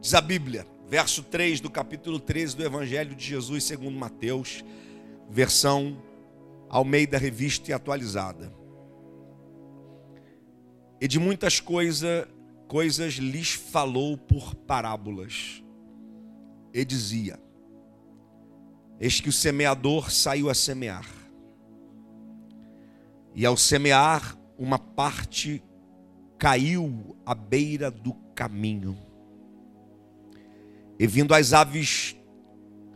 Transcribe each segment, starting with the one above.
Diz a Bíblia, verso 3 do capítulo 13 do Evangelho de Jesus segundo Mateus, versão Almeida Revista e Atualizada. E de muitas coisa, coisas lhes falou por parábolas. E dizia: Eis que o semeador saiu a semear. E ao semear, uma parte caiu à beira do caminho. E vindo as aves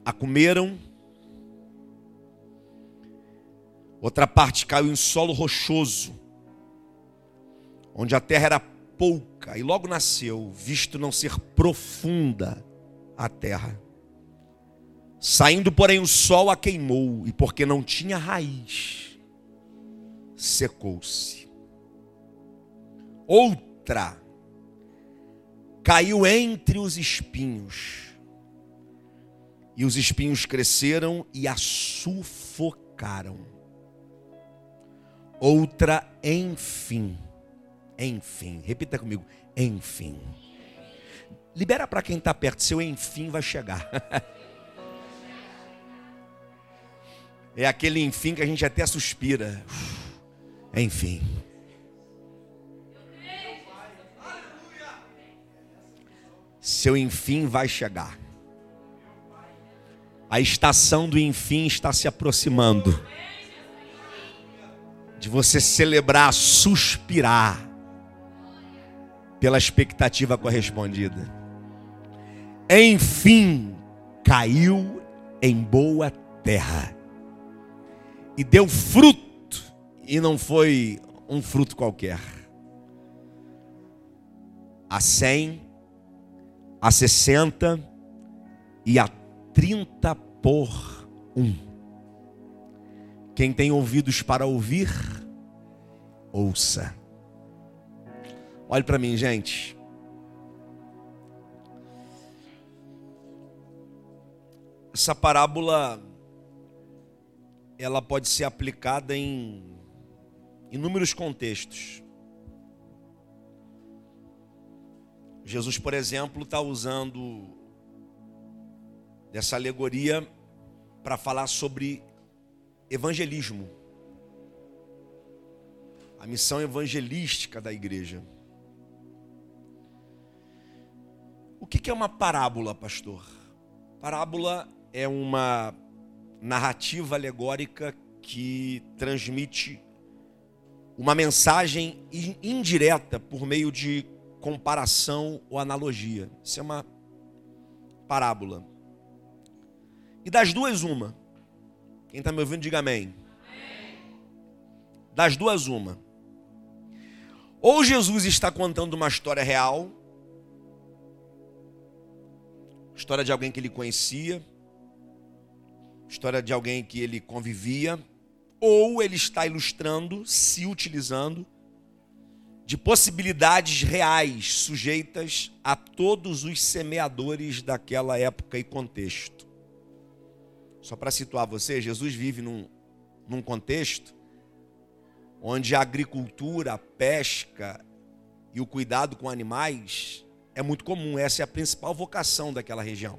a comeram, outra parte caiu em solo rochoso, onde a terra era pouca, e logo nasceu, visto não ser profunda a terra. Saindo, porém, o sol a queimou, e porque não tinha raiz, secou-se. Outra caiu entre os espinhos, e os espinhos cresceram e a sufocaram. Outra, enfim, enfim, repita comigo, enfim. Libera para quem está perto, seu enfim vai chegar. É aquele enfim que a gente até suspira. Enfim. Seu enfim vai chegar. A estação do enfim está se aproximando. De você celebrar, suspirar pela expectativa correspondida. Enfim, caiu em boa terra e deu fruto, e não foi um fruto qualquer. A cem, a sessenta e a trinta por um. Quem tem ouvidos para ouvir, ouça. Olhe para mim, gente. Essa parábola ela pode ser aplicada em inúmeros contextos. Jesus, por exemplo, está usando dessa alegoria para falar sobre evangelismo, a missão evangelística da igreja. O que é uma parábola, pastor? Parábola é uma narrativa alegórica que transmite uma mensagem indireta por meio de comparação ou analogia. Isso é uma parábola. E das duas, uma. Quem está me ouvindo, diga amém. Das duas, uma. Ou Jesus está contando uma história real, história de alguém que ele conhecia, história de alguém que ele convivia, ou ele está ilustrando, se utilizando de possibilidades reais sujeitas a todos os semeadores daquela época e contexto. Só para situar você, Jesus vive num, num contexto onde a agricultura, a pesca e o cuidado com animais é muito comum, essa é a principal vocação daquela região.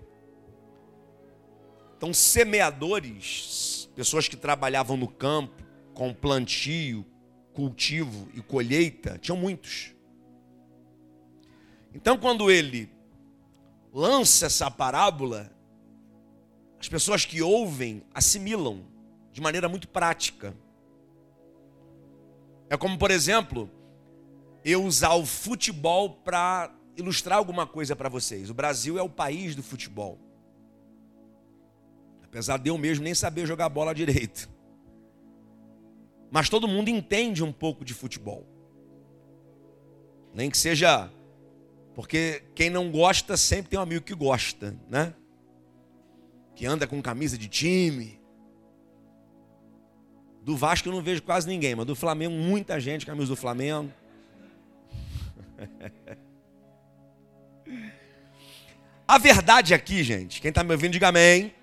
Então, semeadores, pessoas que trabalhavam no campo, com plantio, cultivo e colheita, tinham muitos. Então, quando ele lança essa parábola, as pessoas que ouvem assimilam de maneira muito prática. É como, por exemplo, eu usar o futebol para ilustrar alguma coisa para vocês. O Brasil é o país do futebol. Apesar de eu mesmo nem saber jogar bola direito. Mas todo mundo entende um pouco de futebol. Nem que seja. Porque quem não gosta sempre tem um amigo que gosta, né? Que anda com camisa de time. Do Vasco eu não vejo quase ninguém, mas do Flamengo, muita gente camisa do Flamengo. A verdade aqui, gente, quem está me ouvindo, diga amém.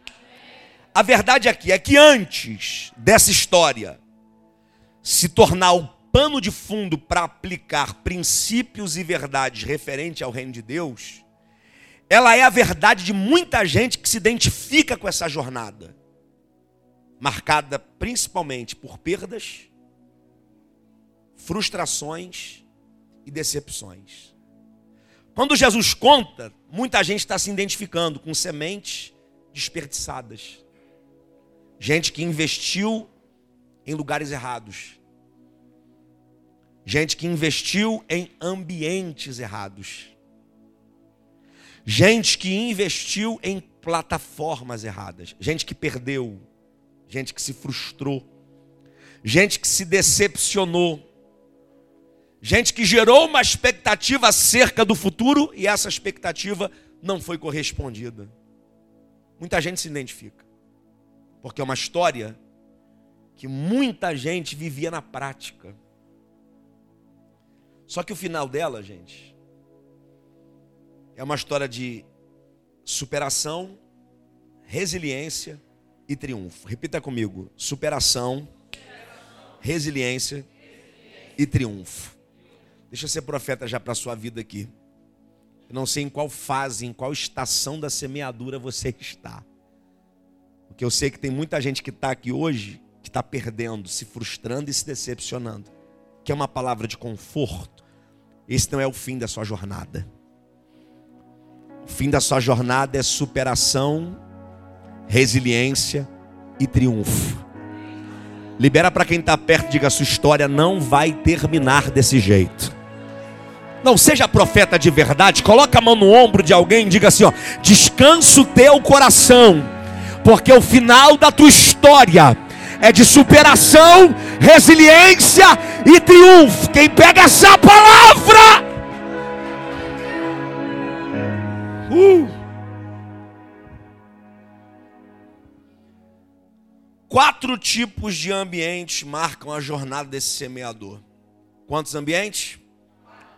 A verdade aqui é que antes dessa história se tornar o pano de fundo para aplicar princípios e verdades referentes ao reino de Deus, ela é a verdade de muita gente que se identifica com essa jornada, marcada principalmente por perdas, frustrações e decepções. Quando Jesus conta, muita gente está se identificando com sementes desperdiçadas. Gente que investiu em lugares errados. Gente que investiu em ambientes errados. Gente que investiu em plataformas erradas. Gente que perdeu. Gente que se frustrou. Gente que se decepcionou. Gente que gerou uma expectativa acerca do futuro e essa expectativa não foi correspondida. Muita gente se identifica. Porque é uma história que muita gente vivia na prática. Só que o final dela, gente, é uma história de superação, resiliência e triunfo. Repita comigo: superação, resiliência e triunfo. Deixa eu ser profeta já para a sua vida aqui. Eu não sei em qual fase, em qual estação da semeadura você está. Porque eu sei que tem muita gente que está aqui hoje que está perdendo, se frustrando e se decepcionando. Que é uma palavra de conforto. Esse não é o fim da sua jornada. O fim da sua jornada é superação, resiliência e triunfo. Libera para quem está perto, diga: sua história não vai terminar desse jeito. Não seja profeta de verdade, coloca a mão no ombro de alguém e diga assim: ó, descansa o teu coração, porque o final da tua história é de superação, resiliência e triunfo. Quem pega essa palavra, uh. quatro tipos de ambientes marcam a jornada desse semeador. Quantos ambientes?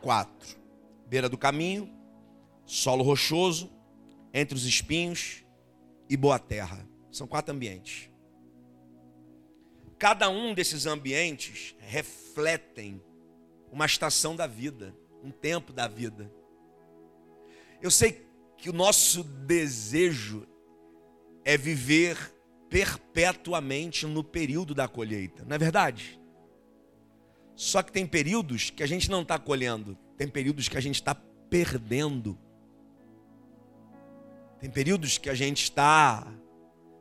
quatro: beira do caminho, solo rochoso, entre os espinhos e boa terra. São quatro ambientes. Cada um desses ambientes refletem uma estação da vida, um tempo da vida. Eu sei que o nosso desejo é viver perpetuamente no período da colheita, não é verdade? Só que tem períodos que a gente não está colhendo, tem períodos que a gente está perdendo. Tem períodos que a gente está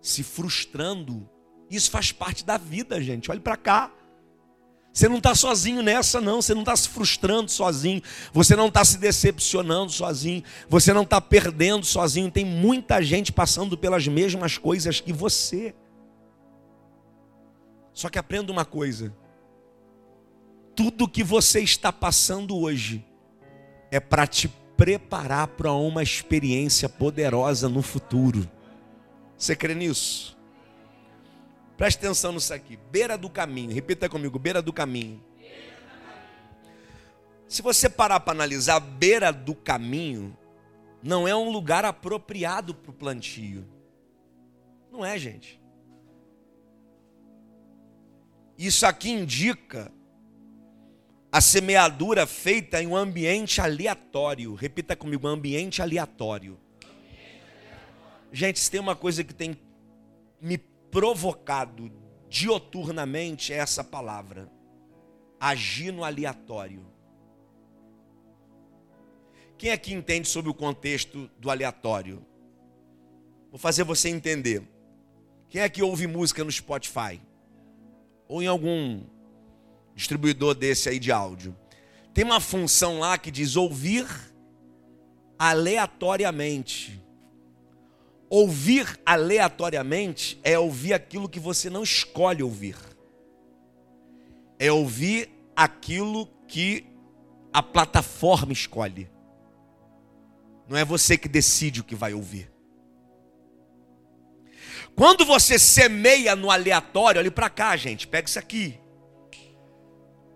se frustrando. Isso faz parte da vida, gente. Olhe para cá. Você não está sozinho nessa, não. Você não está se frustrando sozinho. Você não está se decepcionando sozinho. Você não está perdendo sozinho. Tem muita gente passando pelas mesmas coisas que você. Só que aprenda uma coisa: tudo que você está passando hoje é para te preparar para uma experiência poderosa no futuro. Você crê nisso? Preste atenção nisso aqui. Beira do caminho. Repita comigo: beira do caminho. Se você parar para analisar, beira do caminho não é um lugar apropriado para o plantio. Não é, gente. Isso aqui indica a semeadura feita em um ambiente aleatório. Repita comigo, ambiente aleatório. Gente, se tem uma coisa que tem me provocado dioturnamente é essa palavra. Agir no aleatório. Quem aqui entende sobre o contexto do aleatório? Vou fazer você entender. Quem aqui ouve música no Spotify? Ou em algum distribuidor desse aí de áudio. Tem uma função lá que diz ouvir aleatoriamente. Ouvir aleatoriamente é ouvir aquilo que você não escolhe ouvir. É ouvir aquilo que a plataforma escolhe. Não é você que decide o que vai ouvir. Quando você semeia no aleatório, olhe para cá, gente, pega isso aqui.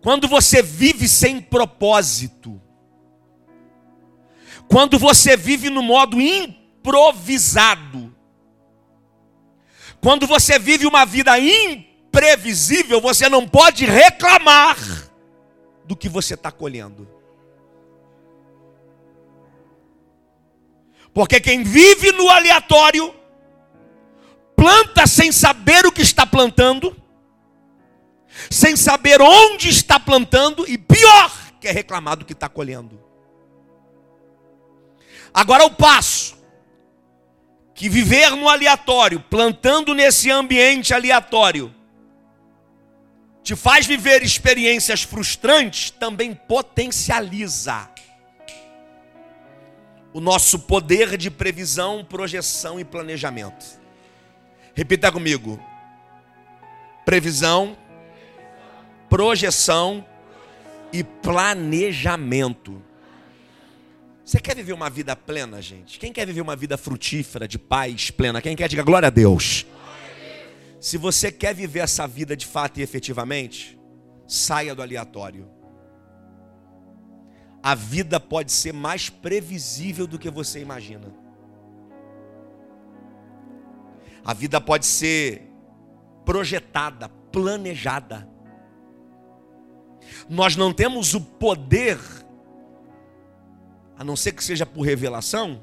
Quando você vive sem propósito, quando você vive no modo improvisado, quando você vive uma vida imprevisível, você não pode reclamar do que você está colhendo. Porque quem vive no aleatório, planta sem saber o que está plantando, sem saber onde está plantando, e pior, quer reclamar do que está colhendo. Agora o passo que viver no aleatório, plantando nesse ambiente aleatório, te faz viver experiências frustrantes, também potencializa o nosso poder de previsão, projeção e planejamento. Repita comigo: previsão, projeção e planejamento. Você quer viver uma vida plena, gente? Quem quer viver uma vida frutífera, de paz plena? Quem quer, diga glória a Deus. Se você quer viver essa vida de fato e efetivamente, saia do aleatório. A vida pode ser mais previsível do que você imagina. A vida pode ser projetada, planejada. Nós não temos o poder, a não ser que seja por revelação,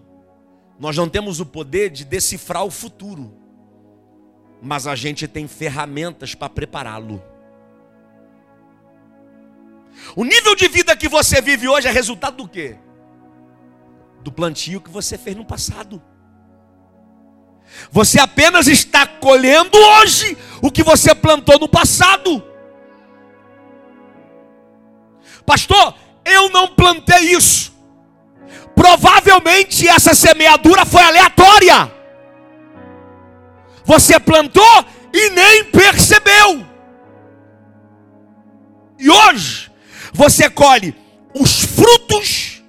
nós não temos o poder de decifrar o futuro, mas a gente tem ferramentas para prepará-lo. O nível de vida que você vive hoje é resultado do quê? Do plantio que você fez no passado. Você apenas está colhendo hoje o que você plantou no passado. Pastor, eu não plantei isso. Provavelmente essa semeadura foi aleatória. Você plantou e nem percebeu. E hoje você colhe os frutos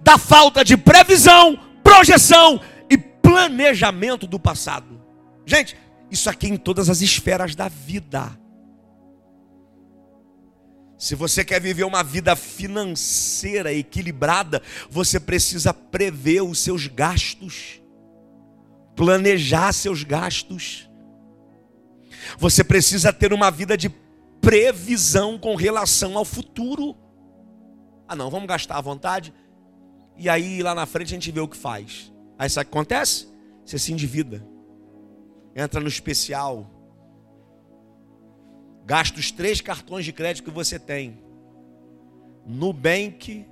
da falta de previsão, projeção e planejamento do passado. Gente, isso aqui em todas as esferas da vida. Se você quer viver uma vida financeira equilibrada, você precisa prever os seus gastos, planejar seus gastos. Você precisa ter uma vida de previsão com relação ao futuro. Ah, não, vamos gastar à vontade. E aí lá na frente a gente vê o que faz. Aí sabe o que acontece? Você se endivida. Entra no especial Gasta os três cartões de crédito que você tem. Nubank,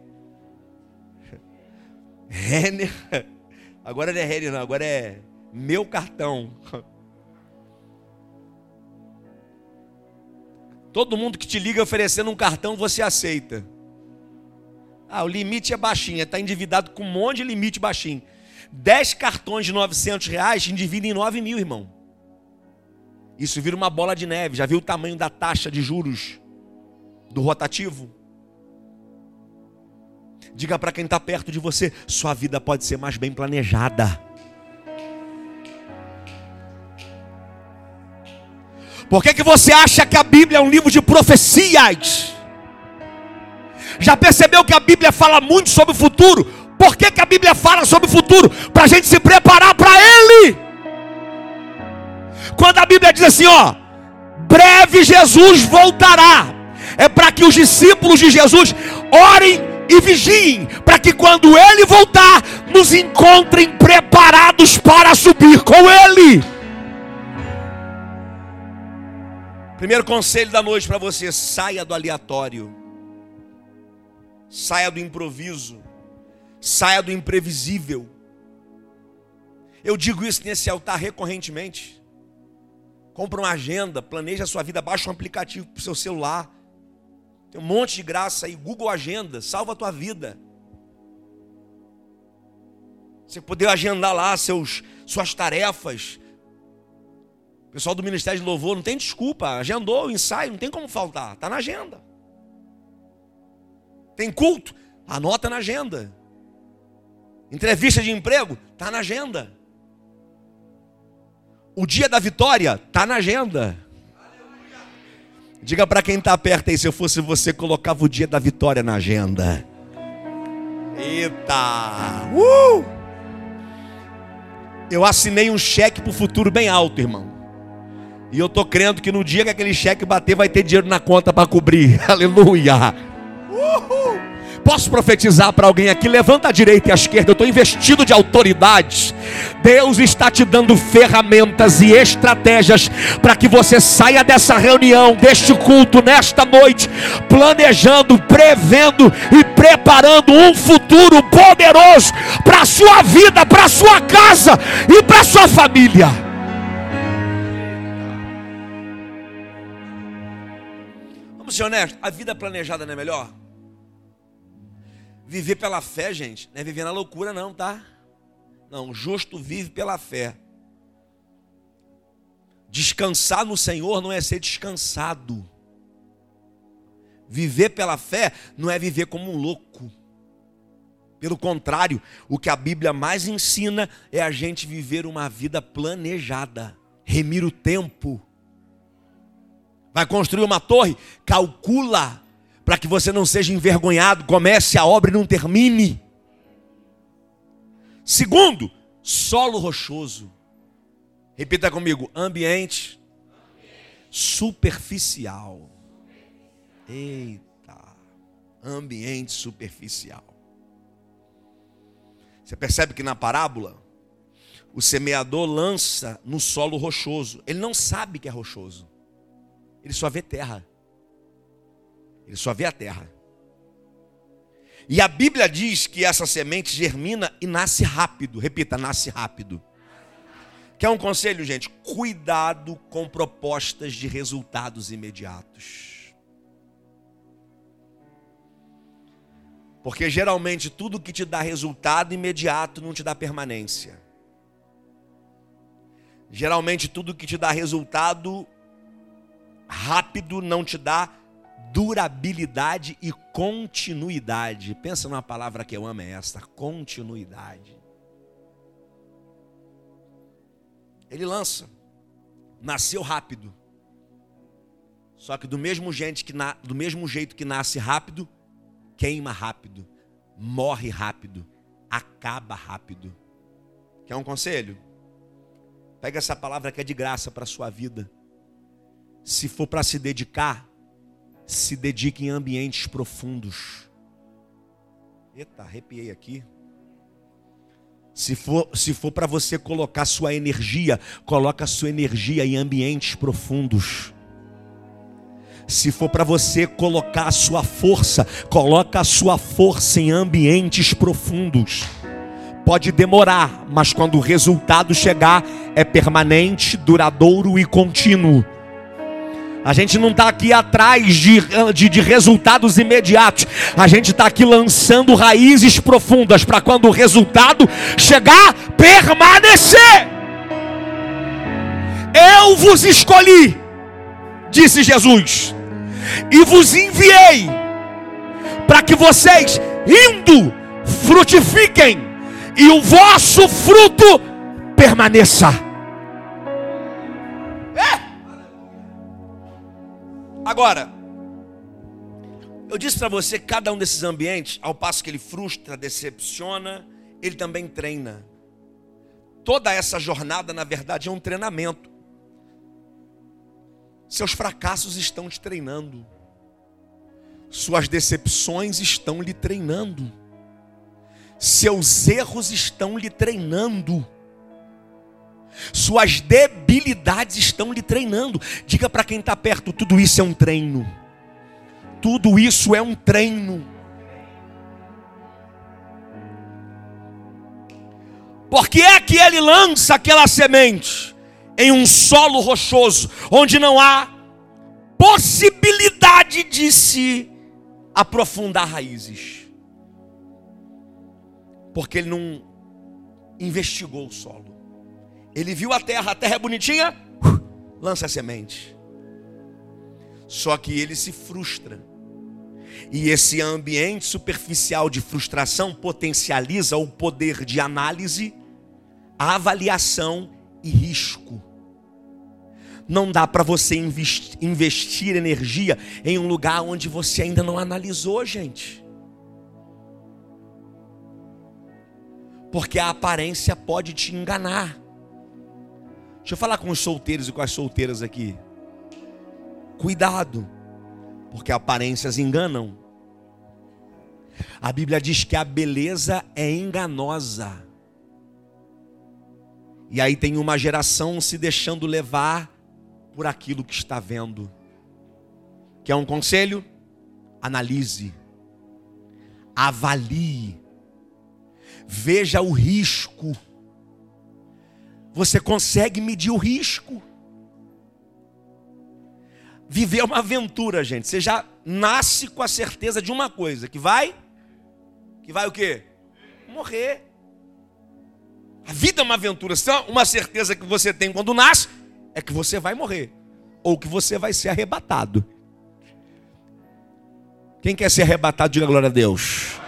Renner. Agora não é Renner, não, agora é meu cartão. Todo mundo que te liga oferecendo um cartão, você aceita. Ah, o limite é baixinho, está endividado com um monte de limite baixinho. 10 cartões de 900 reais endividam em 9 mil, irmão. Isso vira uma bola de neve. Já viu o tamanho da taxa de juros do rotativo? Diga para quem está perto de você: sua vida pode ser mais bem planejada. Por que, que você acha que a Bíblia é um livro de profecias? Já percebeu que a Bíblia fala muito sobre o futuro? Por que, que a Bíblia fala sobre o futuro? Para a gente se preparar para Ele. Quando a Bíblia diz assim, ó, breve Jesus voltará, é para que os discípulos de Jesus orem e vigiem, para que quando ele voltar, nos encontrem preparados para subir com ele. Primeiro conselho da noite para você: saia do aleatório, saia do improviso, saia do imprevisível. Eu digo isso nesse altar recorrentemente. Compra uma agenda, planeja a sua vida, baixa um aplicativo para o seu celular. Tem um monte de graça aí, Google Agenda, salva a tua vida. Você poder agendar lá seus, suas tarefas. O pessoal do Ministério de Louvor não tem desculpa, agendou o ensaio, não tem como faltar, está na agenda. Tem culto, anota na agenda. Entrevista de emprego, está na agenda. O dia da vitória está na agenda. Diga para quem está perto aí, se eu fosse você, colocava o dia da vitória na agenda. Eita! Uh! Eu assinei um cheque para o futuro bem alto, irmão. E eu tô crendo que no dia que aquele cheque bater, vai ter dinheiro na conta para cobrir. Aleluia! Uhul! Posso profetizar para alguém aqui? Levanta a direita e a esquerda. Eu estou investido de autoridades. Deus está te dando ferramentas e estratégias para que você saia dessa reunião, deste culto, nesta noite, planejando, prevendo e preparando um futuro poderoso para a sua vida, para a sua casa e para a sua família. Vamos ser honestos, a vida planejada não é melhor? Viver pela fé, gente, não é viver na loucura, não, tá? Não, justo vive pela fé. Descansar no Senhor não é ser descansado. Viver pela fé não é viver como um louco. Pelo contrário, o que a Bíblia mais ensina é a gente viver uma vida planejada, remir o tempo. Vai construir uma torre? Calcula para que você não seja envergonhado, comece a obra e não termine. Segundo, solo rochoso. Repita comigo: ambiente, superficial. Eita, ambiente superficial. Você percebe que na parábola, o semeador lança no solo rochoso. Ele não sabe que é rochoso, ele só vê terra. Ele só vê a terra. E a Bíblia diz que essa semente germina e nasce rápido. Repita, nasce rápido. Quer um conselho, gente? Cuidado com propostas de resultados imediatos. Porque geralmente tudo que te dá resultado imediato não te dá permanência. Geralmente tudo que te dá resultado rápido não te dá durabilidade e continuidade. Pensa numa palavra que eu amo, é esta: continuidade. Ele lança, nasceu rápido. Só que do mesmo, gente que na, do mesmo jeito que nasce rápido, queima rápido, morre rápido, acaba rápido. Quer um conselho? Pega essa palavra que é de graça para a sua vida. Se for para se dedicar, se dedique em ambientes profundos. Eita, arrepiei aqui. Se for, se for para você colocar sua energia, coloca sua energia em ambientes profundos. Se for para você colocar a sua força, coloca a sua força em ambientes profundos. Pode demorar, mas quando o resultado chegar, é permanente, duradouro e contínuo. A gente não está aqui atrás de, de, de, resultados imediatos. A gente está aqui lançando raízes profundas para quando o resultado chegar, permanecer. Eu vos escolhi, disse Jesus, e vos enviei para que vocês, indo, frutifiquem e o vosso fruto permaneça. Agora, eu disse para você cada um desses ambientes, ao passo que ele frustra, decepciona, ele também treina. Toda essa jornada, na verdade, é um treinamento. Seus fracassos estão te treinando. Suas decepções estão lhe treinando. Seus erros estão lhe treinando. Suas debilidades estão lhe treinando. Diga para quem está perto: tudo isso é um treino. Tudo isso é um treino. Porque é que ele lança aquela semente em um solo rochoso, onde não há possibilidade de se aprofundar raízes. Porque ele não investigou o solo. Ele viu a terra, a terra é bonitinha, lança a semente. Só que ele se frustra. E esse ambiente superficial de frustração potencializa o poder de análise, avaliação e risco. Não dá para você investir energia em um lugar onde você ainda não analisou, gente. Porque a aparência pode te enganar. Deixa eu falar com os solteiros e com as solteiras aqui. Cuidado, porque aparências enganam. A Bíblia diz que a beleza é enganosa. E aí tem uma geração se deixando levar por aquilo que está vendo. Quer um conselho? Analise, avalie, veja o risco. Você consegue medir o risco. Viver é uma aventura, gente. Você já nasce com a certeza de uma coisa, que vai que vai o quê? Morrer. A vida é uma aventura. Só uma certeza que você tem quando nasce é que você vai morrer ou que você vai ser arrebatado. Quem quer ser arrebatado, diga glória a Deus.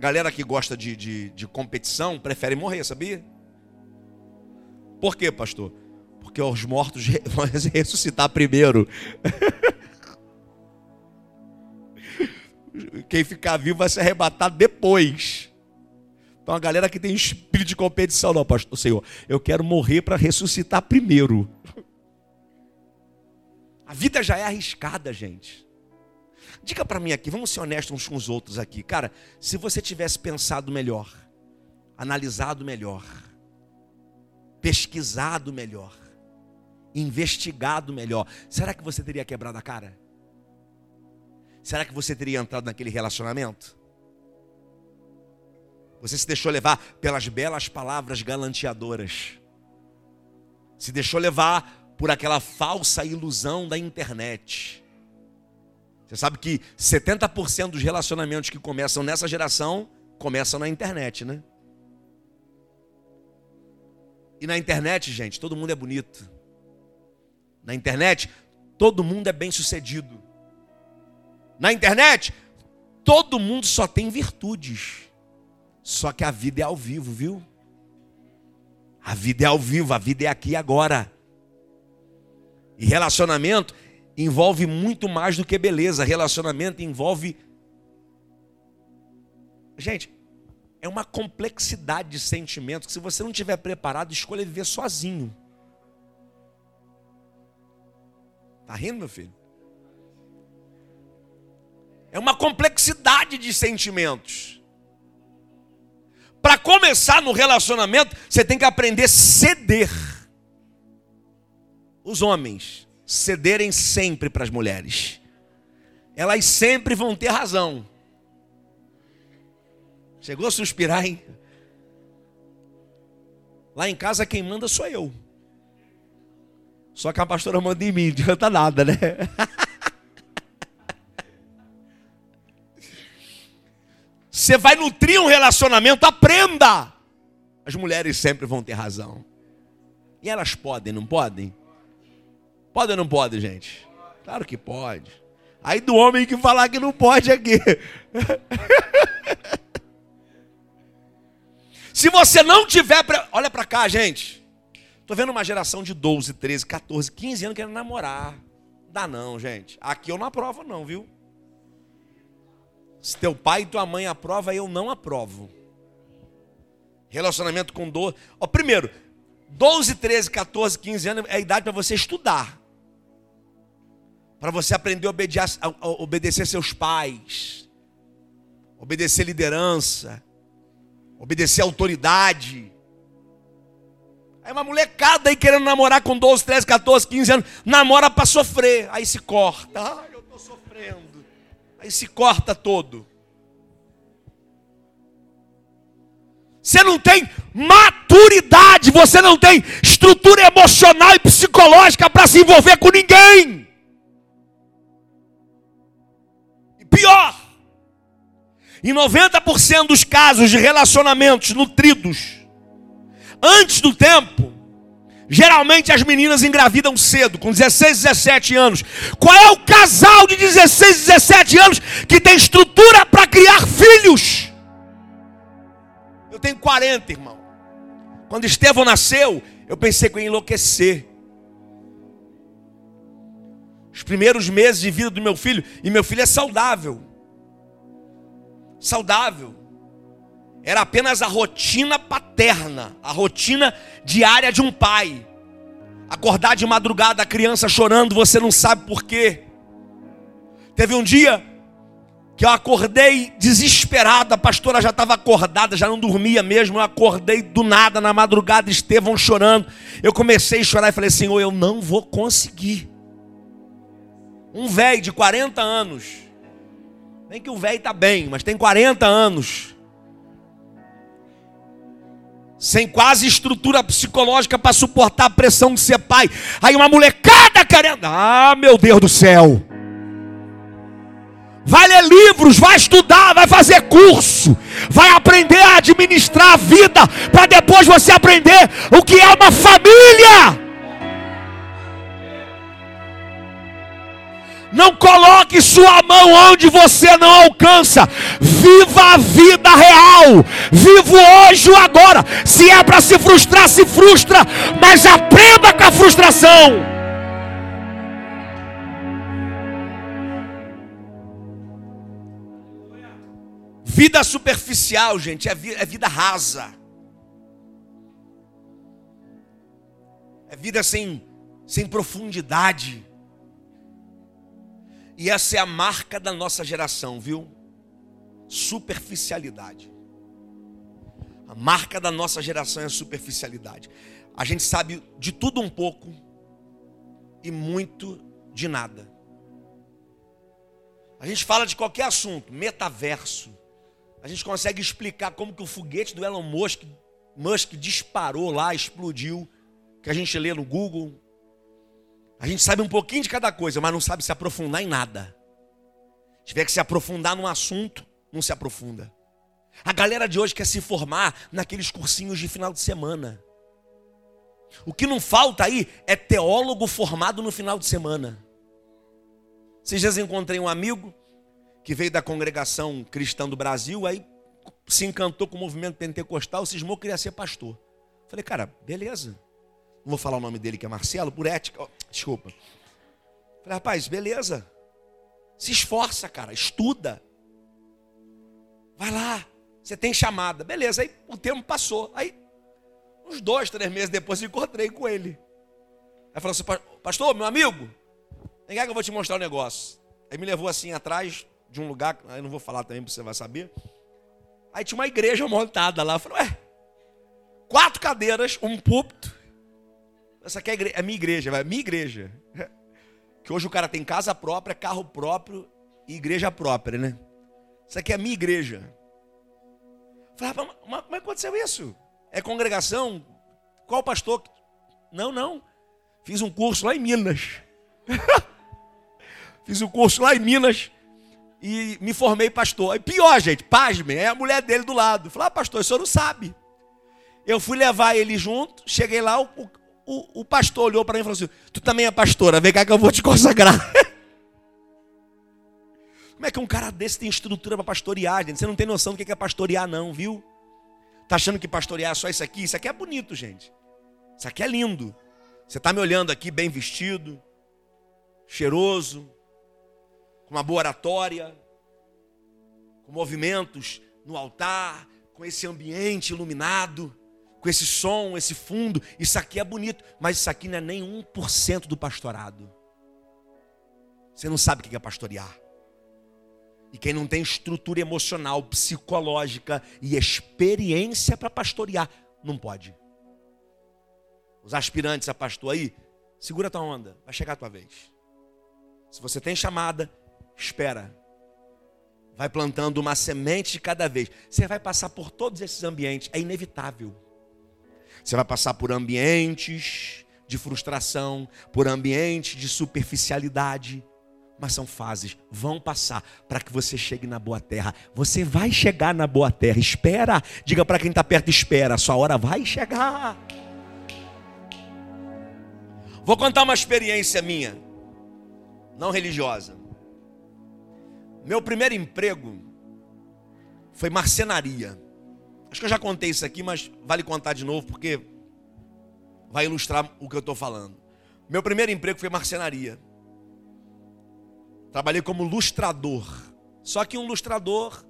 Galera que gosta de, de, de competição prefere morrer, sabia? Por quê, pastor? Porque os mortos vão ressuscitar primeiro. Quem ficar vivo vai ser arrebatado depois. Então a galera que tem espírito de competição, não, pastor Senhor, eu quero morrer para ressuscitar primeiro. A vida já é arriscada, gente. Diga para mim aqui, vamos ser honestos uns com os outros aqui. Cara, se você tivesse pensado melhor, analisado melhor, pesquisado melhor, investigado melhor, será que você teria quebrado a cara? Será que você teria entrado naquele relacionamento? Você se deixou levar pelas belas palavras galanteadoras. Se deixou levar por aquela falsa ilusão da internet. Você sabe que 70% dos relacionamentos que começam nessa geração começam na internet, né? E na internet, gente, todo mundo é bonito. Na internet, todo mundo é bem sucedido. Na internet, todo mundo só tem virtudes. Só que a vida é ao vivo, viu? A vida é ao vivo, a vida é aqui e agora. E relacionamento envolve muito mais do que beleza. Relacionamento envolve. Gente, é uma complexidade de sentimentos que, se você não estiver preparado, escolha viver sozinho. Tá rindo, meu filho? É uma complexidade de sentimentos. Para começar no relacionamento, você tem que aprender a ceder os homens cederem sempre para as mulheres. Elas sempre vão ter razão. Chegou a suspirar, hein? Lá em casa quem manda sou eu. Só que a pastora manda em mim, não adianta nada, né? Você vai nutrir um relacionamento, aprenda. As mulheres sempre vão ter razão. E elas podem, não podem? Pode ou não pode, gente? Claro que pode. Aí do homem que falar que não pode aqui. Se você não tiver. Pre... Olha para cá, gente. Tô vendo uma geração de 12, 13, 14, 15 anos querendo namorar. Dá não, gente. Aqui eu não aprovo, não, viu? Se teu pai e tua mãe aprovam, eu não aprovo. Relacionamento com dor. Ó, primeiro, 12, 13, 14, 15 anos é a idade para você estudar para você aprender a obedecer, a obedecer seus pais, obedecer liderança, obedecer autoridade. Aí uma molecada aí querendo namorar com 12, 13, 14, 15 anos, namora para sofrer, aí se corta. Ai, eu estou sofrendo. Aí se corta todo. Você não tem maturidade, você não tem estrutura emocional e psicológica para se envolver com ninguém. Pior. Em 90% dos casos de relacionamentos nutridos antes do tempo, geralmente as meninas engravidam cedo, com 16, 17 anos. Qual é o casal de 16, 17 anos que tem estrutura para criar filhos? Eu tenho 40, irmão. Quando Estevão nasceu, eu pensei que eu ia enlouquecer os primeiros meses de vida do meu filho, e meu filho é saudável. Saudável. Era apenas a rotina paterna, a rotina diária de um pai. Acordar de madrugada, a criança chorando, você não sabe por quê. Teve um dia que eu acordei desesperado, a pastora já estava acordada, já não dormia mesmo, eu acordei do nada na madrugada, Estevão chorando. Eu comecei a chorar e falei: Senhor, eu não vou conseguir. Um velho de 40 anos, nem que o velho está bem, mas tem 40 anos, sem quase estrutura psicológica para suportar a pressão de ser pai. Aí uma molecada querendo, ah, meu Deus do céu vai ler livros, vai estudar, vai fazer curso, vai aprender a administrar a vida, para depois você aprender o que é uma família. Não coloque sua mão onde você não alcança. Viva a vida real. Viva hoje o agora. Se é para se frustrar, se frustra, mas aprenda com a frustração. Vida superficial, gente, é, é vida rasa. É vida sem, sem profundidade. E essa é a marca da nossa geração, viu? Superficialidade. A marca da nossa geração é a superficialidade. A gente sabe de tudo um pouco e muito de nada. A gente fala de qualquer assunto, metaverso, a gente consegue explicar como que o foguete do Elon Musk, Musk disparou lá, explodiu, que a gente lê no Google. A gente sabe um pouquinho de cada coisa, mas não sabe se aprofundar em nada. Se tiver que se aprofundar num assunto, não se aprofunda. A galera de hoje quer se formar naqueles cursinhos de final de semana. O que não falta aí é teólogo formado no final de semana. Vocês já encontrei um amigo que veio da congregação cristã do Brasil, aí se encantou com o movimento pentecostal, cismou que queria ser pastor. Falei, cara, beleza. Não vou falar o nome dele, que é Marcelo, por ética. Oh, desculpa. Falei, rapaz, beleza. Se esforça, cara, estuda. Vai lá, você tem chamada. Beleza, aí o tempo passou. Aí, uns dois, três meses depois, encontrei com ele. Aí falou assim, pastor, meu amigo, vem cá que eu vou te mostrar um negócio. Aí me levou assim atrás, de um lugar, aí não vou falar também para você vai saber. Aí tinha uma igreja montada lá. Eu falei, ué, quatro cadeiras, um púlpito. Essa aqui é a, é minha igreja, é minha igreja. Que hoje o cara tem casa própria, carro próprio e igreja própria, né? Isso aqui é a minha igreja. Falei, mas como é que aconteceu isso? É congregação? Qual pastor? Não, não. Fiz um curso lá em Minas. Fiz um curso lá em Minas e me formei pastor. E pior, gente, pasme, é a mulher dele do lado. Falei, ah, pastor, o senhor não sabe. Eu fui levar ele junto, cheguei lá, o, o, o pastor olhou para mim e falou assim: Tu também é pastora, vem cá que eu vou te consagrar. Como é que um cara desse tem estrutura para pastorear, gente? Você não tem noção do que é pastorear, não, viu? Tá achando que pastorear é só isso aqui? Isso aqui é bonito, gente. Isso aqui é lindo. Você está me olhando aqui bem vestido, cheiroso, com uma boa oratória, com movimentos no altar, com esse ambiente iluminado, com esse som, esse fundo. Isso aqui é bonito, mas isso aqui não é nem 1% do pastorado. Você não sabe o que é pastorear. E quem não tem estrutura emocional, psicológica e experiência para pastorear, não pode. Os aspirantes a pastor aí, segura tua onda, vai chegar a tua vez. Se você tem chamada, espera. Vai plantando uma semente de cada vez. Você vai passar por todos esses ambientes, é inevitável. Você vai passar por ambientes de frustração, por ambientes de superficialidade, mas são fases, vão passar para que você chegue na boa terra. Você vai chegar na boa terra, espera. Diga para quem está perto: espera, sua hora vai chegar. Vou contar uma experiência minha, não religiosa. Meu primeiro emprego foi marcenaria. Acho que eu já contei isso aqui, mas vale contar de novo porque vai ilustrar o que eu estou falando. Meu primeiro emprego foi marcenaria. Trabalhei como lustrador. Só que um lustrador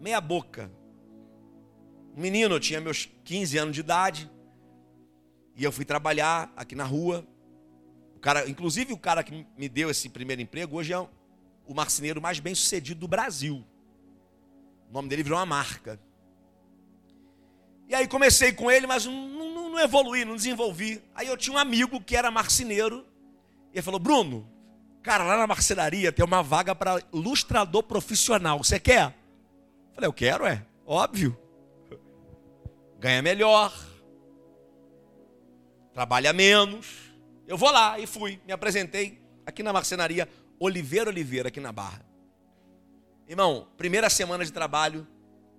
meia boca. Um menino, eu tinha meus 15 anos de idade. E eu fui trabalhar aqui na rua. O cara, inclusive o cara que me deu esse primeiro emprego, hoje é o marceneiro mais bem sucedido do Brasil. O nome dele virou uma marca. E aí comecei com ele, mas não, não, não evolui, não desenvolvi. Aí eu tinha um amigo que era marceneiro. E ele falou: Bruno, cara, lá na marcenaria tem uma vaga para lustrador profissional. Você quer? Eu falei: Eu quero, é. Óbvio. Ganha melhor. Trabalha menos. Eu vou lá e fui. Me apresentei aqui na marcenaria Oliveira Oliveira, aqui na Barra. Irmão, primeira semana de trabalho,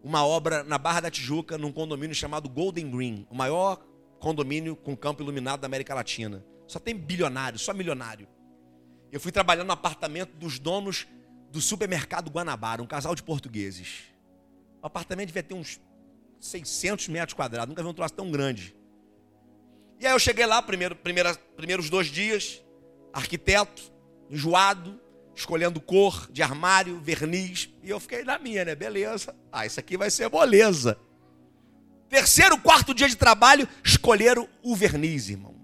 uma obra na Barra da Tijuca, num condomínio chamado Golden Green, o maior condomínio com campo iluminado da América Latina. Só tem bilionário, só milionário. Eu fui trabalhando no apartamento dos donos do supermercado Guanabara, um casal de portugueses. O apartamento devia ter uns 600 metros quadrados, nunca vi um troço tão grande. E aí eu cheguei lá, primeiro, primeira, primeiros dois dias, arquiteto, enjoado, escolhendo cor de armário, verniz, e eu fiquei na minha, né? Beleza. Ah, isso aqui vai ser moleza. Terceiro, quarto dia de trabalho, escolheram o verniz, irmão.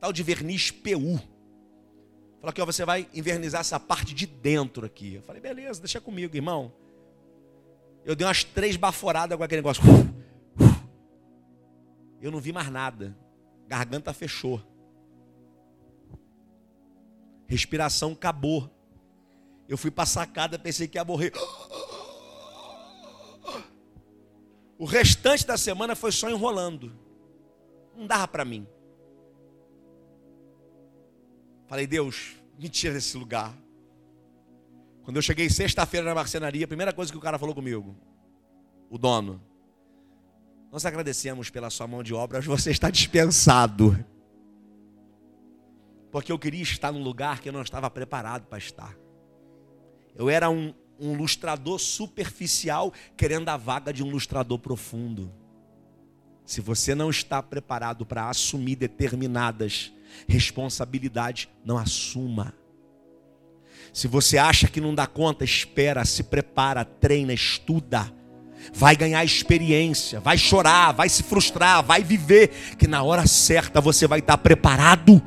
Tal de verniz PU. Falou aqui, ó, você vai invernizar essa parte de dentro aqui. Eu falei, beleza, deixa comigo, irmão. Eu dei umas três baforadas com aquele negócio. Eu não vi mais nada. Garganta fechou. Respiração acabou. Eu fui para a sacada, pensei que ia morrer. O restante da semana foi só enrolando. Não dava para mim. Falei, Deus, me tira desse lugar. Quando eu cheguei sexta-feira na marcenaria, a primeira coisa que o cara falou comigo, o dono, nós agradecemos pela sua mão de obra, você está dispensado. Porque eu queria estar num lugar que eu não estava preparado para estar. Eu era um, um lustrador superficial querendo a vaga de um lustrador profundo. Se você não está preparado para assumir determinadas responsabilidades, não assuma. Se você acha que não dá conta, espera, se prepara, treina, estuda. Vai ganhar experiência, vai chorar, vai se frustrar, vai viver, que na hora certa você vai estar preparado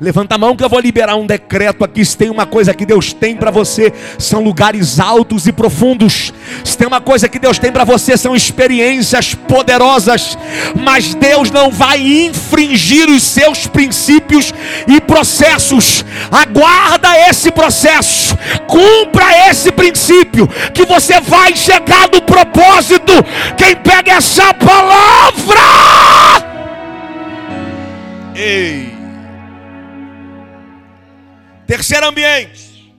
Levanta a mão que eu vou liberar um decreto aqui. Se tem uma coisa que Deus tem para você, são lugares altos e profundos. Se tem uma coisa que Deus tem para você, são experiências poderosas. Mas Deus não vai infringir os seus princípios e processos. Aguarda esse processo, cumpra esse princípio, que você vai chegar no propósito. Quem pega essa palavra? Ei. Terceiro ambiente.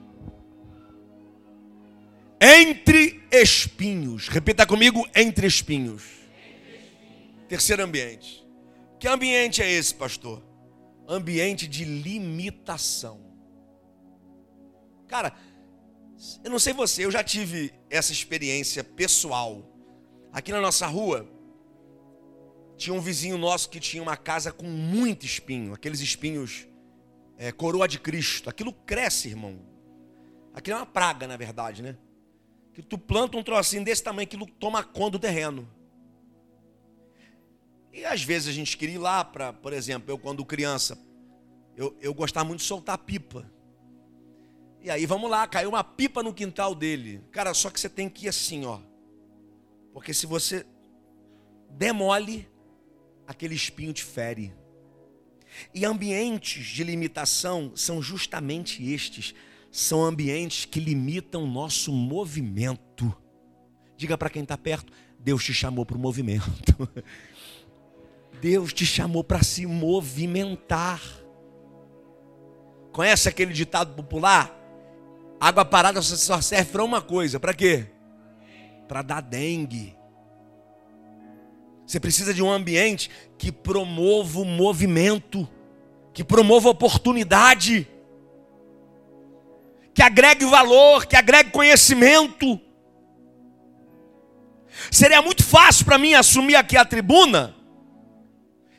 Entre espinhos. Repita comigo: entre espinhos. Terceiro ambiente. Que ambiente é esse, pastor? Ambiente de limitação. Cara, eu não sei você, eu já tive essa experiência pessoal. Aqui na nossa rua, tinha um vizinho nosso que tinha uma casa com muito espinho, aqueles espinhos é, coroa de Cristo. Aquilo cresce, irmão. Aquilo é uma praga, na verdade, né? Que tu planta um trocinho desse tamanho, aquilo toma conta do terreno. E às vezes a gente queria ir lá para, por exemplo, eu quando criança, eu, eu gostava muito de soltar pipa. E aí vamos lá, caiu uma pipa no quintal dele. Cara, só que você tem que ir assim, ó. Porque se você demole, aquele espinho te fere. E ambientes de limitação são justamente estes. São ambientes que limitam nosso movimento. Diga para quem está perto: Deus te chamou para o movimento. Deus te chamou para se movimentar. Conhece aquele ditado popular? Água parada só serve para uma coisa: para quê? Para dar dengue. Você precisa de um ambiente que promova o movimento, que promova oportunidade, que agregue valor, que agregue conhecimento. Seria muito fácil para mim assumir aqui a tribuna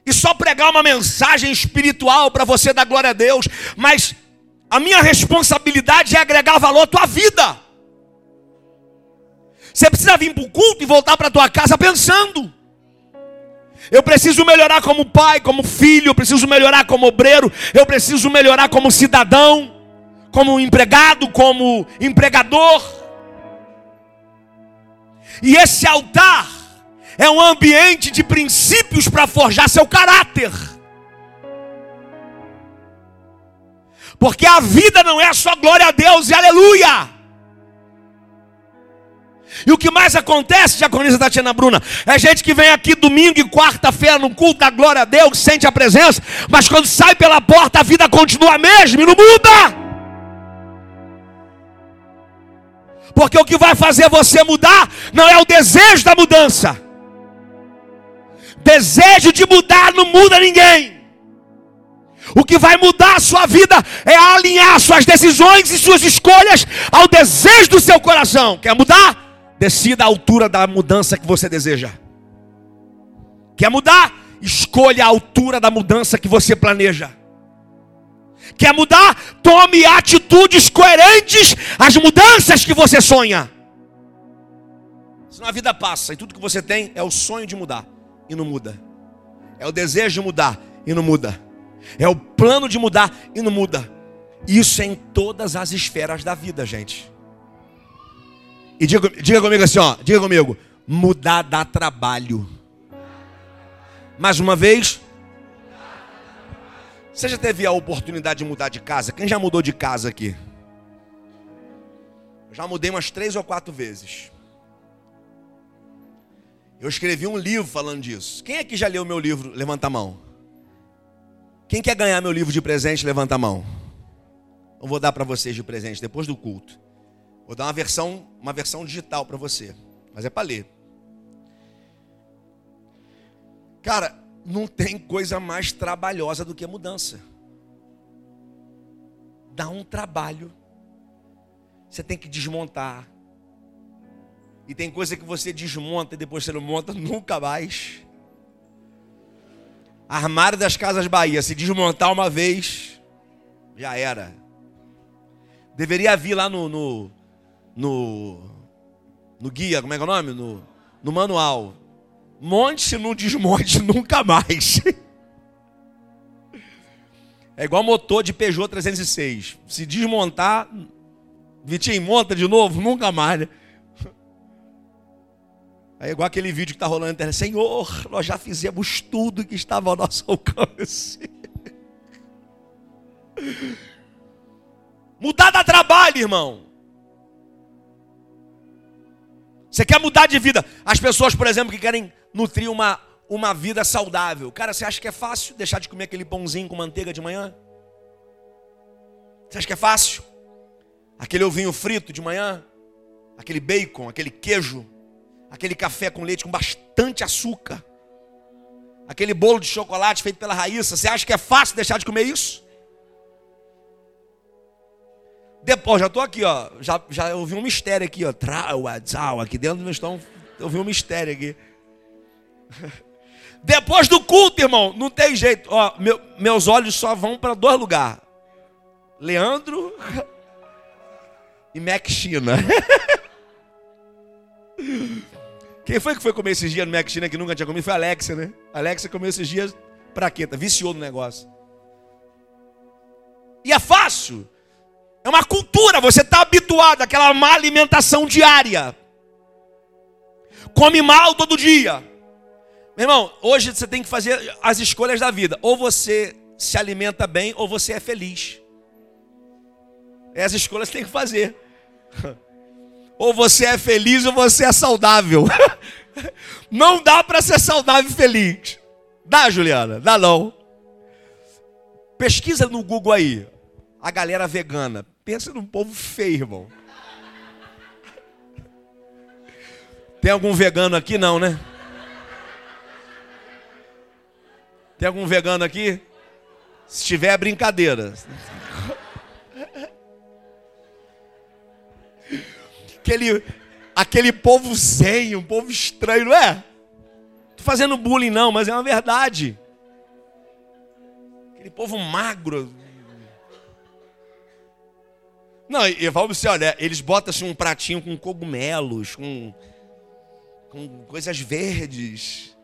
e só pregar uma mensagem espiritual para você dar glória a Deus, mas a minha responsabilidade é agregar valor à tua vida. Você precisa vir para o culto e voltar para a tua casa pensando. Eu preciso melhorar como pai, como filho, eu preciso melhorar como obreiro, eu preciso melhorar como cidadão, como empregado, como empregador. E esse altar é um ambiente de princípios para forjar seu caráter. Porque a vida não é só glória a Deus e aleluia. E o que mais acontece, diaconisa Tatiana Bruna, é gente que vem aqui domingo e quarta-feira no culto da glória a Deus, sente a presença, mas quando sai pela porta a vida continua a mesma e não muda. Porque o que vai fazer você mudar não é o desejo da mudança. Desejo de mudar não muda ninguém. O que vai mudar a sua vida é alinhar suas decisões e suas escolhas ao desejo do seu coração. Quer mudar? Decida a altura da mudança que você deseja. Quer mudar? Escolha a altura da mudança que você planeja. Quer mudar? Tome atitudes coerentes às mudanças que você sonha. Senão a vida passa e tudo que você tem é o sonho de mudar e não muda. É o desejo de mudar e não muda. É o plano de mudar e não muda. Isso é em todas as esferas da vida, gente. E diga, diga comigo assim, ó, diga comigo, mudar dá trabalho. Mais uma vez, você já teve a oportunidade de mudar de casa? Quem já mudou de casa aqui? Eu já mudei umas três ou quatro vezes. Eu escrevi um livro falando disso. Quem aqui já leu meu livro? Levanta a mão. Quem quer ganhar meu livro de presente? Levanta a mão. Eu vou dar para vocês de presente depois do culto. Vou dar uma versão, uma versão digital para você, mas é para ler. Cara, não tem coisa mais trabalhosa do que a mudança. Dá um trabalho. Você tem que desmontar. E tem coisa que você desmonta e depois você não monta nunca mais. Armário das Casas Bahia, se desmontar uma vez, já era. Deveria vir lá no, no, no, no guia, como é que é o nome? No, no manual. Monte não desmonte nunca mais. É igual motor de Peugeot 306. Se desmontar, Vitinho, monta de novo, nunca mais. É igual aquele vídeo que está rolando na internet. Senhor, nós já fizemos tudo que estava ao nosso alcance. Mudar dá trabalho, irmão. Você quer mudar de vida. As pessoas, por exemplo, que querem nutrir uma, uma vida saudável. Cara, você acha que é fácil deixar de comer aquele pãozinho com manteiga de manhã? Você acha que é fácil? Aquele ovinho frito de manhã? Aquele bacon, aquele queijo? Aquele café com leite com bastante açúcar? Aquele bolo de chocolate feito pela Raíssa? Você acha que é fácil deixar de comer isso? Depois, já estou aqui, ó. Já, já ouvi um mistério aqui, ó. Aqui dentro meu estômago. Ouvi um mistério aqui. Depois do culto, irmão, não tem jeito. Ó, meu, meus olhos só vão para dois lugares: Leandro e Mac China. Quem foi que foi comer esses dias no Mac China que nunca tinha comido? Foi a Alexia, né? A Alexia comeu esses dias pra quê? Tá viciou no negócio. E é fácil. É uma cultura, você está habituado àquela má alimentação diária. Come mal todo dia. Meu irmão, hoje você tem que fazer as escolhas da vida. Ou você se alimenta bem, ou você é feliz. Essas escolhas você tem que fazer. Ou você é feliz, ou você é saudável. Não dá para ser saudável e feliz. Dá, Juliana? Dá não. Pesquisa no Google aí. A galera vegana. Pensa num povo feio, irmão. Tem algum vegano aqui? Não, né? Tem algum vegano aqui? Se tiver, é brincadeira. Aquele, aquele povo zen, um povo estranho, não é? Tô fazendo bullying não, mas é uma verdade. Aquele povo magro. Não, e vamos assim, olha, eles botam assim um pratinho com cogumelos, com, com coisas verdes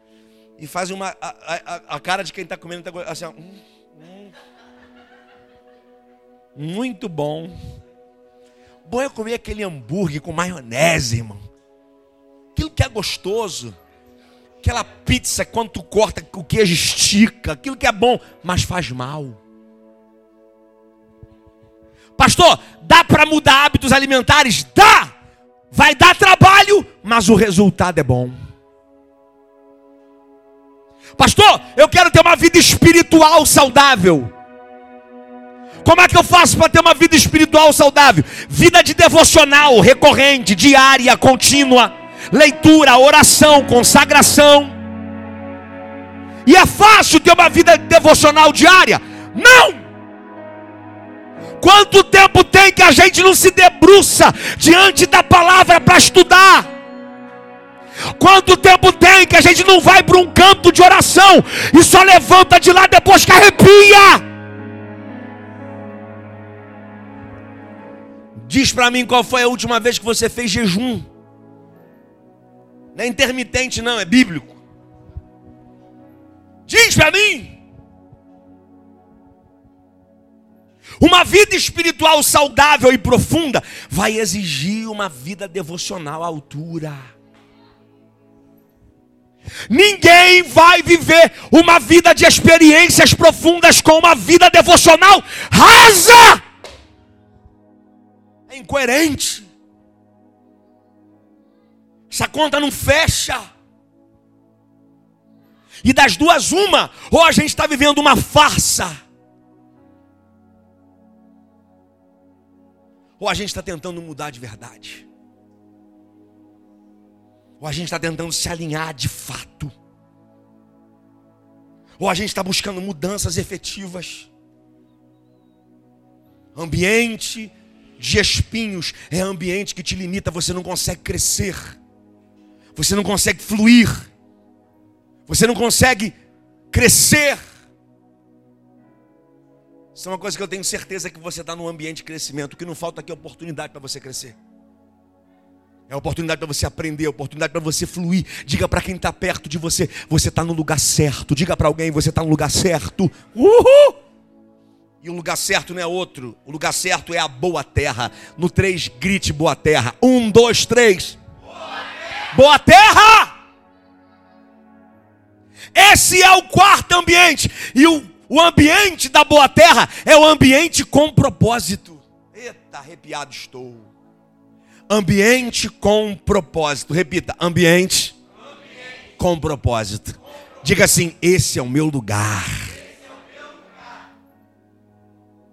e fazem uma. A, a, a cara de quem está comendo tá, assim, hum, hum. Muito bom. Bom é comer aquele hambúrguer com maionese, irmão. Aquilo que é gostoso. Aquela pizza, quando tu corta, o queijo estica. Aquilo que é bom, mas faz mal. Pastor, dá para mudar hábitos alimentares? Dá! Vai dar trabalho, mas o resultado é bom. Pastor, eu quero ter uma vida espiritual saudável. Como é que eu faço para ter uma vida espiritual saudável? Vida de devocional, recorrente, diária, contínua, leitura, oração, consagração. E é fácil ter uma vida devocional diária? Não! Quanto tempo tem que a gente não se debruça diante da palavra para estudar? Quanto tempo tem que a gente não vai para um canto de oração e só levanta de lá depois que arrepia? Diz para mim qual foi a última vez que você fez jejum. Não é intermitente, não, é bíblico. Diz para mim. Uma vida espiritual saudável e profunda vai exigir uma vida devocional à altura. Ninguém vai viver uma vida de experiências profundas com uma vida devocional rasa. É incoerente. Essa conta não fecha. E das duas, uma, ou a gente está vivendo uma farsa, ou a gente está tentando mudar de verdade, ou a gente está tentando se alinhar de fato, ou a gente está buscando mudanças efetivas. Ambiente de espinhos é ambiente que te limita, você não consegue crescer, você não consegue fluir, você não consegue crescer. Isso é uma coisa que eu tenho certeza que você está num ambiente de crescimento. O que não falta aqui é oportunidade para você crescer. É oportunidade para você aprender, é oportunidade para você fluir. Diga para quem está perto de você, você está no lugar certo. Diga para alguém, você está no lugar certo. Uhul! E o lugar certo não é outro. O lugar certo é a boa terra. No três, grite boa terra. Um, dois, três. Boa terra! Boa terra! Esse é o quarto ambiente. E o, o ambiente da boa terra é o ambiente com propósito. Eita, arrepiado estou. Ambiente com propósito. Repita: ambiente, ambiente. com propósito. Diga assim: esse é o meu lugar.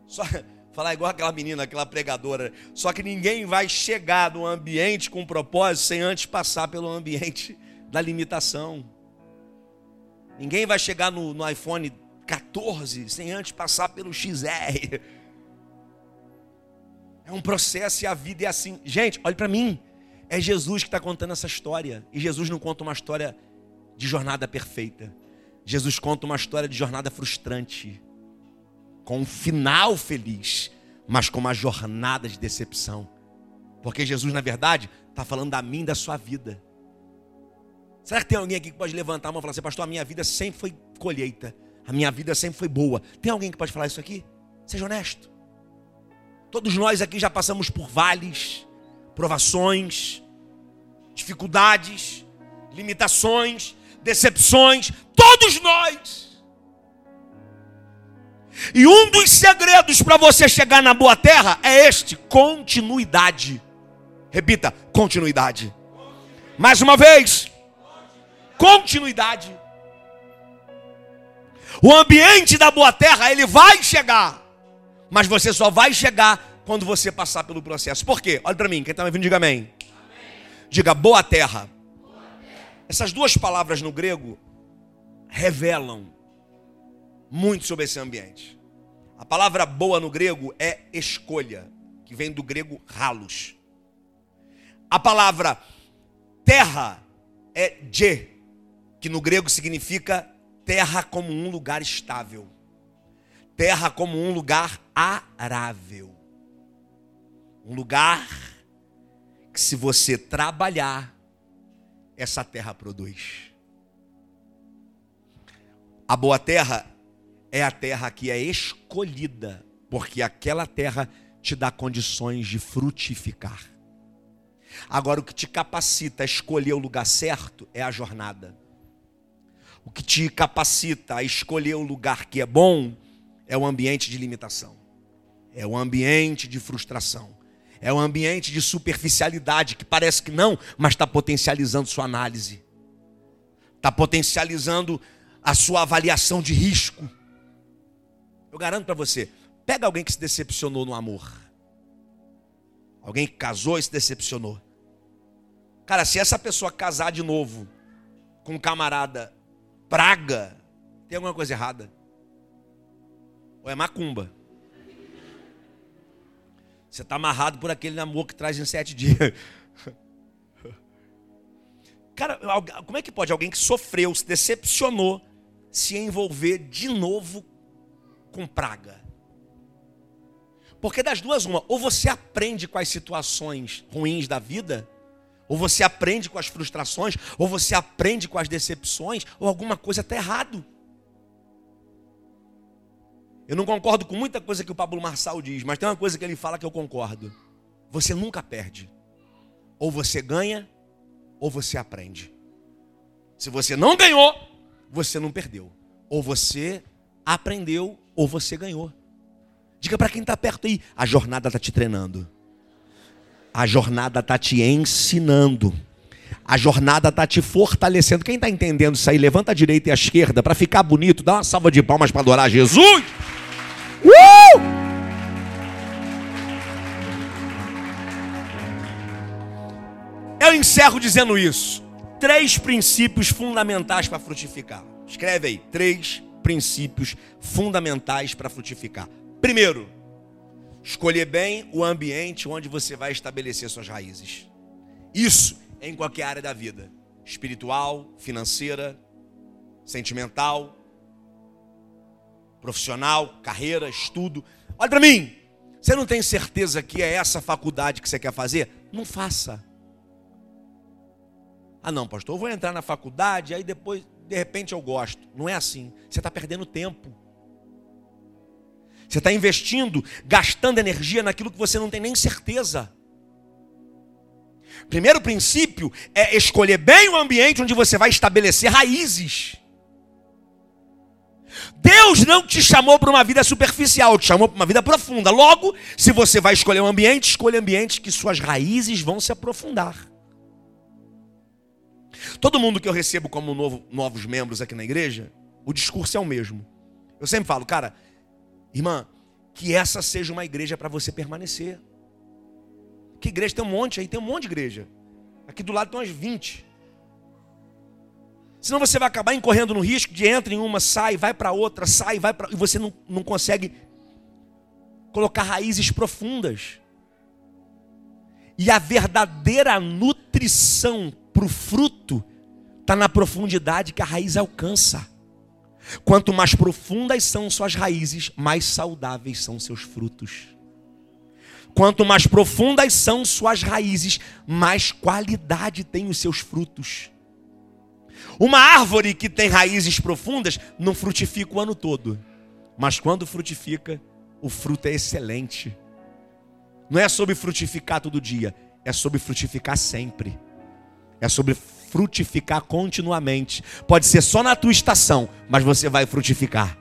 Só falar igual aquela menina, aquela pregadora. Só que ninguém vai chegar no ambiente com propósito sem antes passar pelo ambiente da limitação. Ninguém vai chegar no, no iPhone 14 sem antes passar pelo XR. É um processo e a vida é assim. Gente, olhe para mim. É Jesus que está contando essa história. E Jesus não conta uma história de jornada perfeita. Jesus conta uma história de jornada frustrante com um final feliz, mas com uma jornada de decepção. Porque Jesus, na verdade, está falando da mim, da sua vida. Será que tem alguém aqui que pode levantar a mão e falar assim, pastor, a minha vida sempre foi colheita, a minha vida sempre foi boa. Tem alguém que pode falar isso aqui? Seja honesto. Todos nós aqui já passamos por vales, provações, dificuldades, limitações, decepções. Todos nós. E um dos segredos para você chegar na boa terra é este: continuidade. Repita, continuidade. Mais uma vez, continuidade. O ambiente da boa terra, ele vai chegar, mas você só vai chegar quando você passar pelo processo. Por quê? Olha para mim, quem está me ouvindo, diga amém. amém. Diga boa terra. boa terra. Essas duas palavras no grego revelam muito sobre esse ambiente. A palavra boa no grego é escolha, que vem do grego halos. A palavra terra é de, que no grego significa terra como um lugar estável. Terra como um lugar arável. Um lugar que se você trabalhar, essa terra produz. A boa terra é a terra que é escolhida porque aquela terra te dá condições de frutificar. Agora, o que te capacita a escolher o lugar certo é a jornada. O que te capacita a escolher o lugar que é bom é o ambiente de limitação, é o ambiente de frustração, é o ambiente de superficialidade que parece que não, mas está potencializando sua análise, está potencializando a sua avaliação de risco. Eu garanto para você, pega alguém que se decepcionou no amor. Alguém que casou e se decepcionou. Cara, se essa pessoa casar de novo com um camarada praga, tem alguma coisa errada. Ou é macumba. Você está amarrado por aquele namoro que traz em sete dias. Cara, como é que pode alguém que sofreu, se decepcionou, se envolver de novo com praga? Porque das duas, uma, ou você aprende com as situações ruins da vida, ou você aprende com as frustrações, ou você aprende com as decepções, ou alguma coisa está errado. Eu não concordo com muita coisa que o Pablo Marçal diz, mas tem uma coisa que ele fala que eu concordo. Você nunca perde. Ou você ganha, ou você aprende. Se você não ganhou, você não perdeu. Ou você aprendeu, ou você ganhou. Diga para quem está perto aí, a jornada está te treinando. A jornada está te ensinando. A jornada está te fortalecendo. Quem está entendendo isso aí, levanta a direita e a esquerda para ficar bonito. Dá uma salva de palmas para adorar Jesus. Uh! Eu encerro dizendo isso. Três princípios fundamentais para frutificar. Escreve aí. Três princípios fundamentais para frutificar. Primeiro, Escolher bem o ambiente onde você vai estabelecer suas raízes. Isso em qualquer área da vida: espiritual, financeira, sentimental, profissional, carreira, estudo. Olha para mim. Você não tem certeza que é essa faculdade que você quer fazer? Não faça. Ah, não, pastor, eu vou entrar na faculdade, aí depois, de repente, eu gosto. Não é assim. Você está perdendo tempo. Você está investindo, gastando energia naquilo que você não tem nem certeza. Primeiro princípio é escolher bem o ambiente onde você vai estabelecer raízes. Deus não te chamou para uma vida superficial, te chamou para uma vida profunda. Logo, se você vai escolher um ambiente, escolha ambientes que suas raízes vão se aprofundar. Todo mundo que eu recebo como novo, novos membros aqui na igreja, o discurso é o mesmo. Eu sempre falo, cara, Irmã, que essa seja uma igreja para você permanecer. Que igreja? Tem um monte aí, tem um monte de igreja. Aqui do lado tem umas 20. Senão você vai acabar incorrendo no risco de entra em uma, sai, vai para outra, sai, vai para. E você não, não consegue colocar raízes profundas. E a verdadeira nutrição para o fruto está na profundidade que a raiz alcança. Quanto mais profundas são suas raízes, mais saudáveis são seus frutos. Quanto mais profundas são suas raízes, mais qualidade têm os seus frutos. Uma árvore que tem raízes profundas não frutifica o ano todo, mas quando frutifica, o fruto é excelente. Não é sobre frutificar todo dia, é sobre frutificar sempre. É sobre frutificar continuamente. Pode ser só na tua estação, mas você vai frutificar.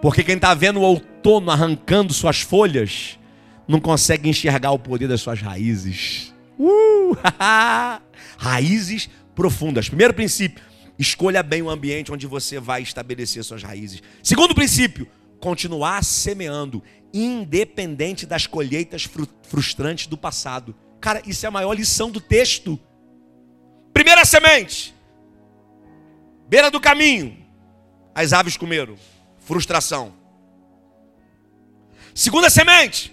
Porque quem está vendo o outono arrancando suas folhas, não consegue enxergar o poder das suas raízes. Uh! raízes profundas. Primeiro princípio, escolha bem o ambiente onde você vai estabelecer suas raízes. Segundo princípio, continuar semeando, independente das colheitas frustrantes do passado. Cara, isso é a maior lição do texto. Primeira semente, beira do caminho, as aves comeram, frustração. Segunda semente,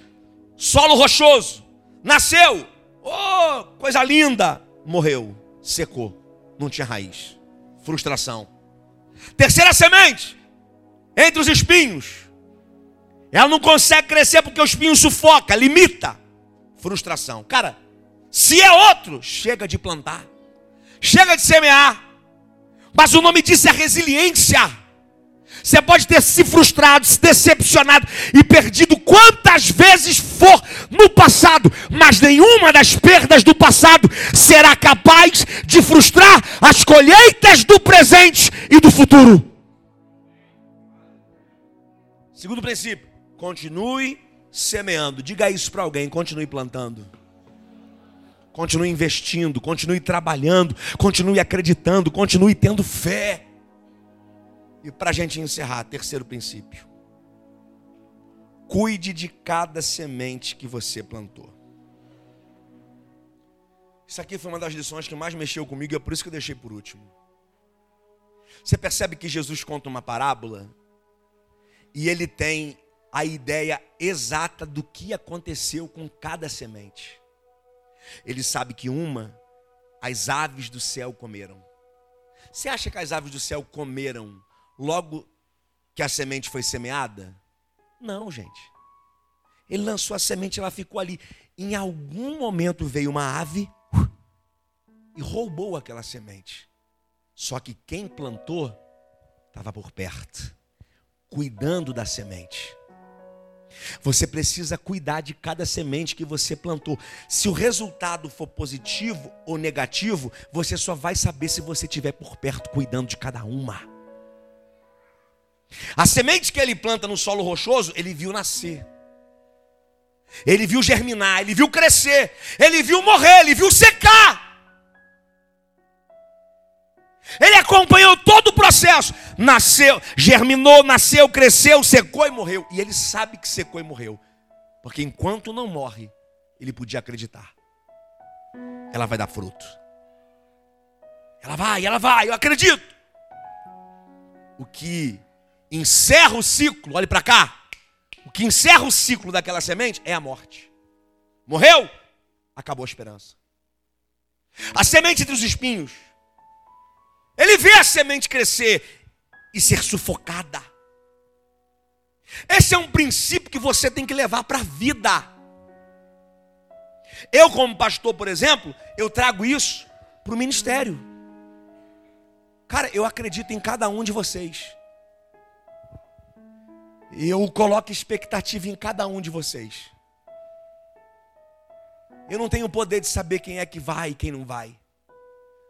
solo rochoso, nasceu, oh, coisa linda, morreu, secou, não tinha raiz, frustração. Terceira semente, entre os espinhos, ela não consegue crescer porque o espinho sufoca, limita, frustração. Cara, se é outro, chega de plantar. Chega de semear. Mas o nome disso é resiliência. Você pode ter se frustrado, se decepcionado e perdido quantas vezes for no passado, mas nenhuma das perdas do passado será capaz de frustrar as colheitas do presente e do futuro. Segundo princípio, continue semeando. Diga isso para alguém, continue plantando. Continue investindo, continue trabalhando, continue acreditando, continue tendo fé. E para a gente encerrar, terceiro princípio. Cuide de cada semente que você plantou. Isso aqui foi uma das lições que mais mexeu comigo e é por isso que eu deixei por último. Você percebe que Jesus conta uma parábola e ele tem a ideia exata do que aconteceu com cada semente. Ele sabe que uma, as aves do céu comeram. Você acha que as aves do céu comeram logo que a semente foi semeada? Não, gente. Ele lançou a semente, ela ficou ali. Em algum momento veio uma ave uh, e roubou aquela semente. Só que quem plantou estava por perto, cuidando da semente. Você precisa cuidar de cada semente que você plantou. Se o resultado for positivo ou negativo, você só vai saber se você estiver por perto cuidando de cada uma. A semente que ele planta no solo rochoso, ele viu nascer. Ele viu germinar, ele viu crescer, ele viu morrer, ele viu secar. Ele acompanhou todo o processo. Nasceu, germinou, nasceu, cresceu, secou e morreu. E ele sabe que secou e morreu. Porque enquanto não morre, ele podia acreditar. Ela vai dar fruto. Ela vai, ela vai, eu acredito. O que encerra o ciclo, olhe para cá. O que encerra o ciclo daquela semente é a morte. Morreu? Acabou a esperança. A semente entre os espinhos. Ele vê a semente crescer e ser sufocada. Esse é um princípio que você tem que levar para a vida. Eu, como pastor, por exemplo, eu trago isso para o ministério. Cara, eu acredito em cada um de vocês. Eu coloco expectativa em cada um de vocês. Eu não tenho o poder de saber quem é que vai e quem não vai.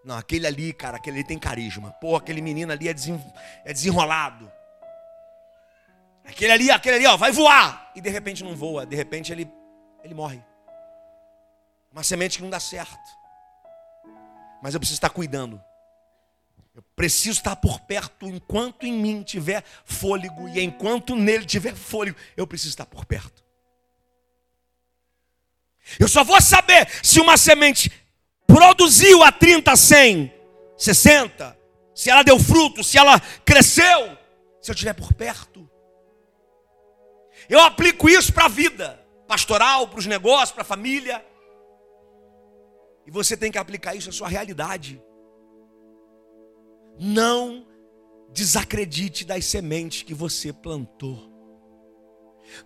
Não, aquele ali, cara, aquele ali tem carisma. Pô, aquele menino ali é, desen... é desenrolado. Aquele ali, aquele ali, ó, vai voar. E de repente não voa, de repente ele, ele morre. Uma semente que não dá certo. Mas eu preciso estar cuidando. Eu preciso estar por perto enquanto em mim tiver fôlego e enquanto nele tiver fôlego, eu preciso estar por perto. Eu só vou saber se uma semente produziu a 30, 100, 60, se ela deu fruto, se ela cresceu, se eu estiver por perto. Eu aplico isso para a vida pastoral, para os negócios, para a família. E você tem que aplicar isso à sua realidade. Não desacredite das sementes que você plantou.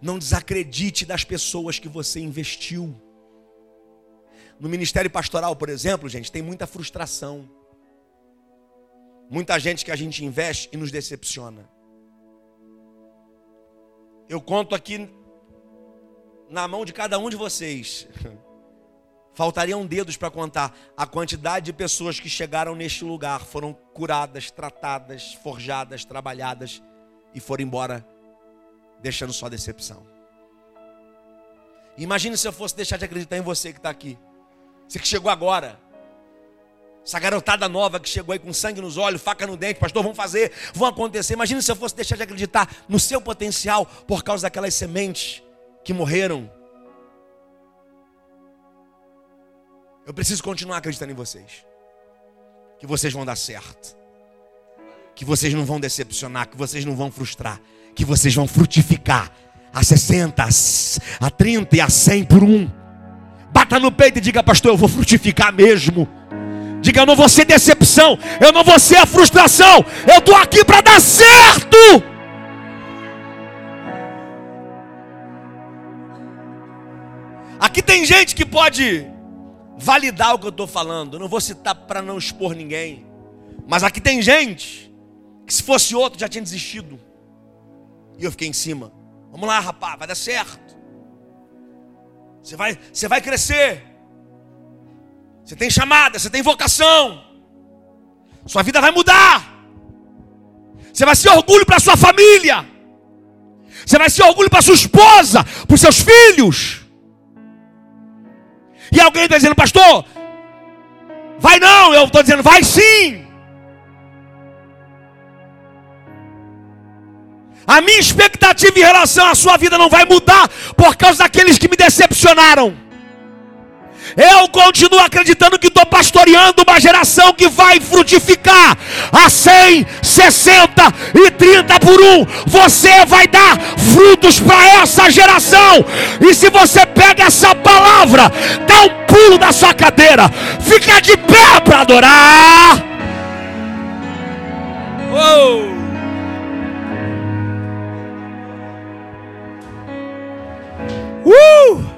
Não desacredite das pessoas que você investiu. No ministério pastoral, por exemplo, gente, tem muita frustração. Muita gente que a gente investe e nos decepciona. Eu conto aqui na mão de cada um de vocês Faltariam dedos para contar a quantidade de pessoas que chegaram neste lugar, foram curadas, tratadas, forjadas, trabalhadas e foram embora, deixando só decepção. Imagine se eu fosse deixar de acreditar em você que está aqui. Você que chegou agora. Essa garotada nova que chegou aí com sangue nos olhos, faca no dente, pastor, vão fazer, vão acontecer. Imagine se eu fosse deixar de acreditar no seu potencial por causa daquelas sementes que morreram Eu preciso continuar acreditando em vocês. Que vocês vão dar certo. Que vocês não vão decepcionar, que vocês não vão frustrar, que vocês vão frutificar a 60, a 30 e a 100 por um. Bata no peito e diga, pastor, eu vou frutificar mesmo. Diga, eu não vou ser decepção, eu não vou ser a frustração, eu estou aqui para dar certo. Aqui tem gente que pode validar o que eu estou falando. Não vou citar para não expor ninguém. Mas aqui tem gente que se fosse outro já tinha desistido. E eu fiquei em cima. Vamos lá, rapaz, vai dar certo. Você vai, você vai crescer. Você tem chamada, você tem vocação. Sua vida vai mudar. Você vai ser orgulho para sua família. Você vai ser orgulho para sua esposa, para os seus filhos. E alguém está dizendo, pastor, vai não. Eu estou dizendo, vai sim. A minha expectativa em relação à sua vida não vai mudar por causa daqueles que me decepcionaram. Eu continuo acreditando que estou pastoreando uma geração que vai frutificar a 100, 60 e 30 por um. Você vai dar frutos para essa geração. E se você pega essa palavra, dá um pulo da sua cadeira, fica de pé para adorar. Oh. Woo!